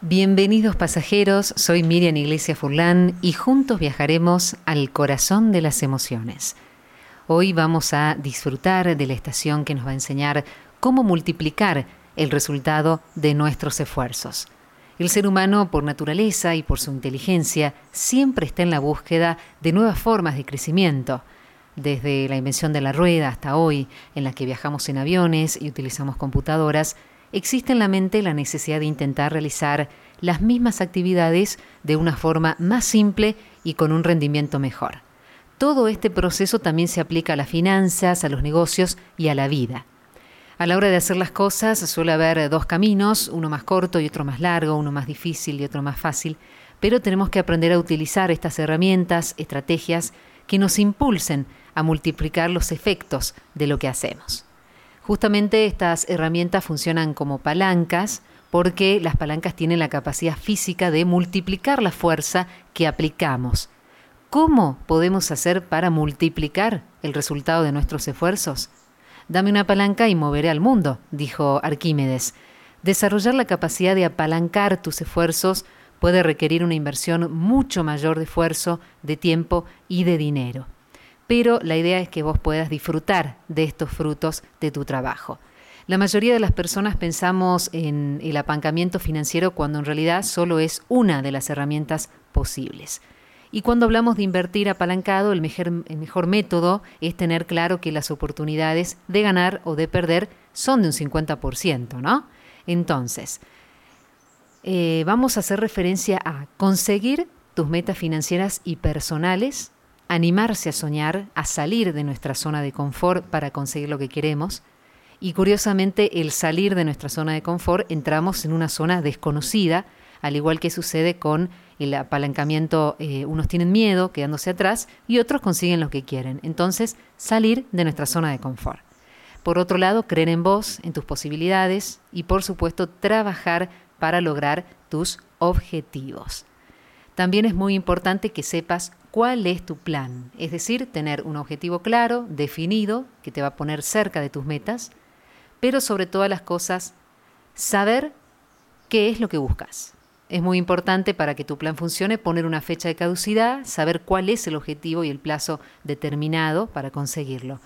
Bienvenidos pasajeros, soy Miriam Iglesia Furlán y juntos viajaremos al corazón de las emociones. Hoy vamos a disfrutar de la estación que nos va a enseñar cómo multiplicar el resultado de nuestros esfuerzos. El ser humano, por naturaleza y por su inteligencia, siempre está en la búsqueda de nuevas formas de crecimiento, desde la invención de la rueda hasta hoy, en la que viajamos en aviones y utilizamos computadoras, existe en la mente la necesidad de intentar realizar las mismas actividades de una forma más simple y con un rendimiento mejor. Todo este proceso también se aplica a las finanzas, a los negocios y a la vida. A la hora de hacer las cosas suele haber dos caminos, uno más corto y otro más largo, uno más difícil y otro más fácil, pero tenemos que aprender a utilizar estas herramientas, estrategias que nos impulsen a multiplicar los efectos de lo que hacemos. Justamente estas herramientas funcionan como palancas porque las palancas tienen la capacidad física de multiplicar la fuerza que aplicamos. ¿Cómo podemos hacer para multiplicar el resultado de nuestros esfuerzos? Dame una palanca y moveré al mundo, dijo Arquímedes. Desarrollar la capacidad de apalancar tus esfuerzos puede requerir una inversión mucho mayor de esfuerzo, de tiempo y de dinero pero la idea es que vos puedas disfrutar de estos frutos de tu trabajo. La mayoría de las personas pensamos en el apancamiento financiero cuando en realidad solo es una de las herramientas posibles. Y cuando hablamos de invertir apalancado, el mejor, método es tener claro que las oportunidades de ganar o de perder son de un 50%, ¿no? Entonces, eh, vamos a hacer referencia a conseguir tus metas financieras y personales animarse a soñar, a salir de nuestra zona de confort para conseguir lo que queremos. Y curiosamente, el salir de nuestra zona de confort entramos en una zona desconocida, al igual que sucede con el apalancamiento, eh, unos tienen miedo quedándose atrás y otros consiguen lo que quieren. Entonces, salir de nuestra zona de confort. Por otro lado, creer en vos, en tus posibilidades y por supuesto trabajar para lograr tus objetivos. También es muy importante que sepas cuál es tu plan, es decir, tener un objetivo claro, definido, que te va a poner cerca de tus metas, pero sobre todas las cosas, saber qué es lo que buscas. Es muy importante para que tu plan funcione poner una fecha de caducidad, saber cuál es el objetivo y el plazo determinado para conseguirlo.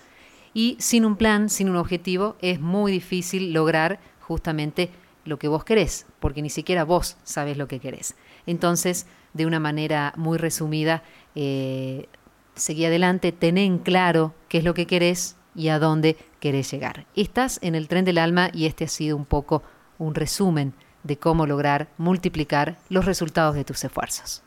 Y sin un plan, sin un objetivo, es muy difícil lograr justamente lo que vos querés, porque ni siquiera vos sabes lo que querés. Entonces, de una manera muy resumida, eh, seguí adelante, ten en claro qué es lo que querés y a dónde querés llegar. Estás en el tren del alma y este ha sido un poco un resumen de cómo lograr multiplicar los resultados de tus esfuerzos.